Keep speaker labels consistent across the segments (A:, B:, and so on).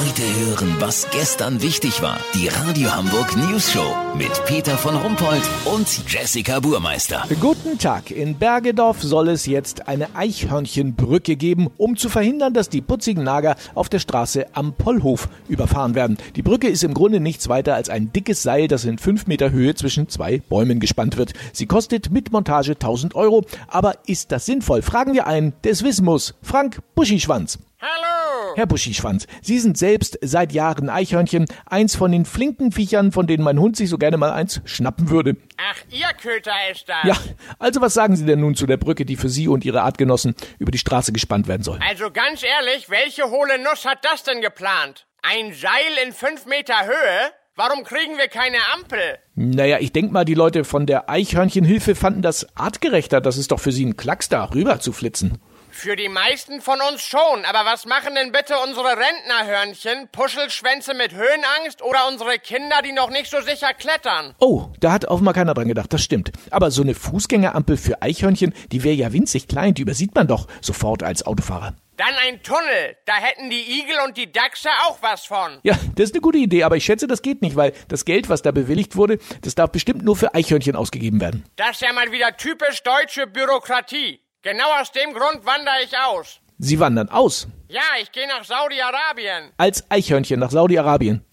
A: Heute hören, was gestern wichtig war. Die Radio Hamburg News Show mit Peter von Rumpold und Jessica Burmeister.
B: Guten Tag. In Bergedorf soll es jetzt eine Eichhörnchenbrücke geben, um zu verhindern, dass die putzigen Nager auf der Straße am Pollhof überfahren werden. Die Brücke ist im Grunde nichts weiter als ein dickes Seil, das in fünf Meter Höhe zwischen zwei Bäumen gespannt wird. Sie kostet mit Montage 1000 Euro. Aber ist das sinnvoll? Fragen wir einen, der es wissen muss. Frank Buschischwanz.
C: Hallo!
B: Herr Buschischwanz, Sie sind selbst seit Jahren Eichhörnchen, eins von den flinken Viechern, von denen mein Hund sich so gerne mal eins schnappen würde.
C: Ach, Ihr Köter ist das.
B: Ja, also was sagen Sie denn nun zu der Brücke, die für Sie und Ihre Artgenossen über die Straße gespannt werden soll?
C: Also ganz ehrlich, welche hohle Nuss hat das denn geplant? Ein Seil in fünf Meter Höhe? Warum kriegen wir keine Ampel?
B: Naja, ich denk mal, die Leute von der Eichhörnchenhilfe fanden das artgerechter. Das ist doch für Sie ein Klacks da rüber zu flitzen.
C: Für die meisten von uns schon, aber was machen denn bitte unsere Rentnerhörnchen, Puschelschwänze mit Höhenangst oder unsere Kinder, die noch nicht so sicher klettern?
B: Oh, da hat offenbar keiner dran gedacht, das stimmt. Aber so eine Fußgängerampel für Eichhörnchen, die wäre ja winzig klein, die übersieht man doch sofort als Autofahrer.
C: Dann ein Tunnel, da hätten die Igel und die Dachse auch was von.
B: Ja, das ist eine gute Idee, aber ich schätze, das geht nicht, weil das Geld, was da bewilligt wurde, das darf bestimmt nur für Eichhörnchen ausgegeben werden.
C: Das ist ja mal wieder typisch deutsche Bürokratie. Genau aus dem Grund wandere ich aus.
B: Sie wandern aus.
C: Ja, ich gehe nach Saudi-Arabien.
B: Als Eichhörnchen nach Saudi-Arabien.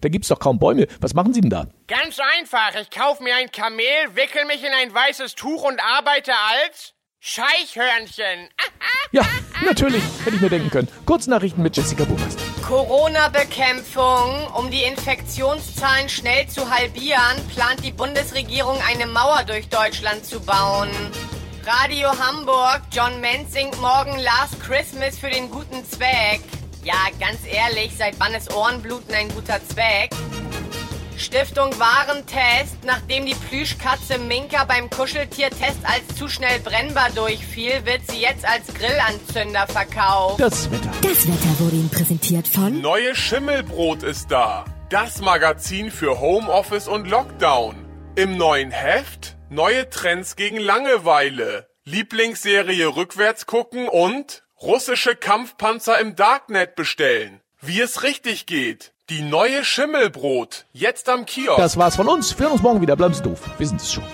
B: Da gibt's doch kaum Bäume. Was machen Sie denn da?
C: Ganz einfach. Ich kaufe mir ein Kamel, wickel mich in ein weißes Tuch und arbeite als Scheichhörnchen.
B: Ja, natürlich. Hätte ich mir denken können. Kurznachrichten mit Jessica Burmeister.
D: Corona-Bekämpfung. Um die Infektionszahlen schnell zu halbieren, plant die Bundesregierung eine Mauer durch Deutschland zu bauen. Radio Hamburg, John Menz singt morgen Last Christmas für den guten Zweck. Ja, ganz ehrlich, seit wann ist Ohrenbluten ein guter Zweck? Stiftung Warentest. Nachdem die Plüschkatze Minka beim Kuscheltiertest als zu schnell brennbar durchfiel, wird sie jetzt als Grillanzünder verkauft.
B: Das Wetter.
E: Das Wetter wurde Ihnen präsentiert von
F: Neue Schimmelbrot ist da. Das Magazin für Homeoffice und Lockdown. Im neuen Heft neue Trends gegen Langeweile. Lieblingsserie rückwärts gucken und russische Kampfpanzer im Darknet bestellen. Wie es richtig geht. Die neue Schimmelbrot. Jetzt am Kiosk.
B: Das war's von uns. Wir uns morgen wieder. Bleiben Sie doof. Wir sind es schon.